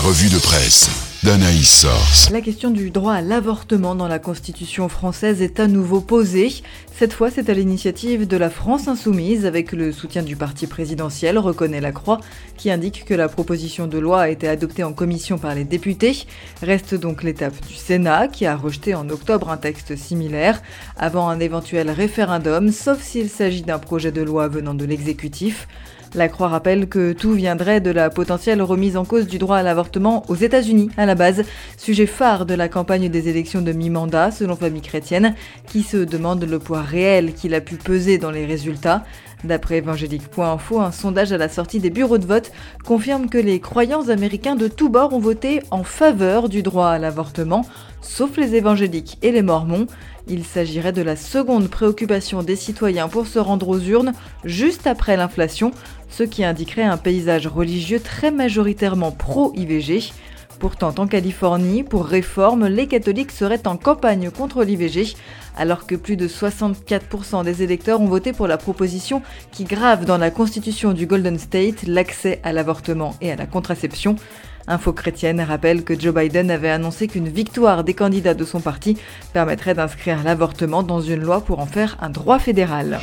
Revue de presse La question du droit à l'avortement dans la Constitution française est à nouveau posée. Cette fois, c'est à l'initiative de la France insoumise, avec le soutien du parti présidentiel, reconnaît la Croix, qui indique que la proposition de loi a été adoptée en commission par les députés. Reste donc l'étape du Sénat, qui a rejeté en octobre un texte similaire, avant un éventuel référendum, sauf s'il s'agit d'un projet de loi venant de l'exécutif. La Croix rappelle que tout viendrait de la potentielle remise en cause du droit à l'avortement aux États-Unis la base, sujet phare de la campagne des élections de mi-mandat selon Famille Chrétienne, qui se demande le poids réel qu'il a pu peser dans les résultats. D'après évangélique.info, un sondage à la sortie des bureaux de vote confirme que les croyants américains de tous bords ont voté en faveur du droit à l'avortement, sauf les évangéliques et les mormons. Il s'agirait de la seconde préoccupation des citoyens pour se rendre aux urnes juste après l'inflation, ce qui indiquerait un paysage religieux très majoritairement pro-IVG. Pourtant, en Californie, pour réforme, les catholiques seraient en campagne contre l'IVG, alors que plus de 64% des électeurs ont voté pour la proposition qui grave dans la constitution du Golden State l'accès à l'avortement et à la contraception. Info chrétienne rappelle que Joe Biden avait annoncé qu'une victoire des candidats de son parti permettrait d'inscrire l'avortement dans une loi pour en faire un droit fédéral.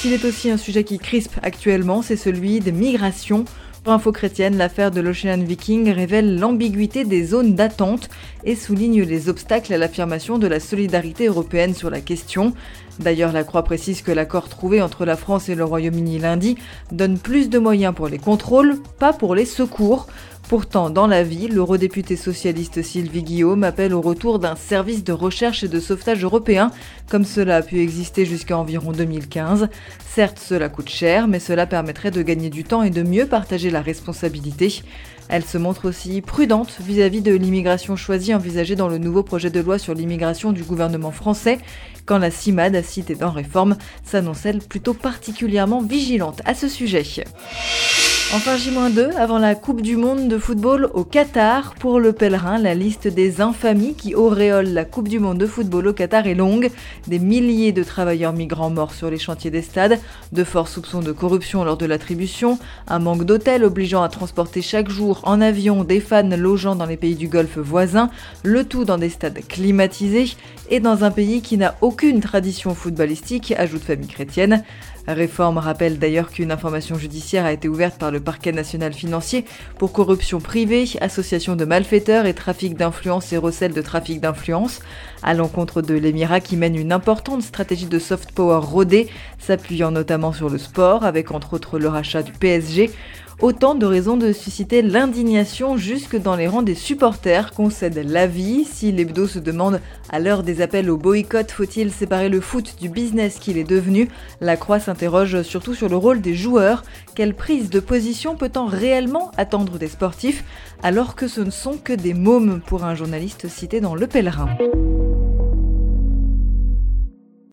S'il est aussi un sujet qui crispe actuellement, c'est celui des migrations. Pour Info chrétienne, l'affaire de l'Ocean Viking révèle l'ambiguïté des zones d'attente et souligne les obstacles à l'affirmation de la solidarité européenne sur la question. D'ailleurs, la Croix précise que l'accord trouvé entre la France et le Royaume-Uni lundi donne plus de moyens pour les contrôles, pas pour les secours. Pourtant, dans la vie, l'eurodéputé socialiste Sylvie Guillaume appelle au retour d'un service de recherche et de sauvetage européen, comme cela a pu exister jusqu'à environ 2015. Certes, cela coûte cher, mais cela permettrait de gagner du temps et de mieux partager la responsabilité. Elle se montre aussi prudente vis-à-vis de l'immigration choisie envisagée dans le nouveau projet de loi sur l'immigration du gouvernement français, quand la CIMAD, citée dans Réforme, s'annonce elle plutôt particulièrement vigilante à ce sujet. Enfin J-2, avant la Coupe du Monde de football au Qatar, pour le pèlerin, la liste des infamies qui auréolent la Coupe du Monde de football au Qatar est longue. Des milliers de travailleurs migrants morts sur les chantiers des stades, de forts soupçons de corruption lors de l'attribution, un manque d'hôtels obligeant à transporter chaque jour en avion des fans logeant dans les pays du Golfe voisins, le tout dans des stades climatisés et dans un pays qui n'a aucune tradition footballistique, ajoute famille chrétienne. Réforme rappelle d'ailleurs qu'une information judiciaire a été ouverte par le parquet national financier pour corruption privée, association de malfaiteurs et trafic d'influence et recel de trafic d'influence, à l'encontre de l'Émirat qui mène une importante stratégie de soft power rodée, s'appuyant notamment sur le sport, avec entre autres le rachat du PSG. Autant de raisons de susciter l'indignation jusque dans les rangs des supporters qu'on cède la vie. Si l'hebdo se demande à l'heure des appels au boycott, faut-il séparer le foot du business qu'il est devenu? La Croix s'interroge surtout sur le rôle des joueurs. Quelle prise de position peut-on réellement attendre des sportifs alors que ce ne sont que des mômes pour un journaliste cité dans Le Pèlerin?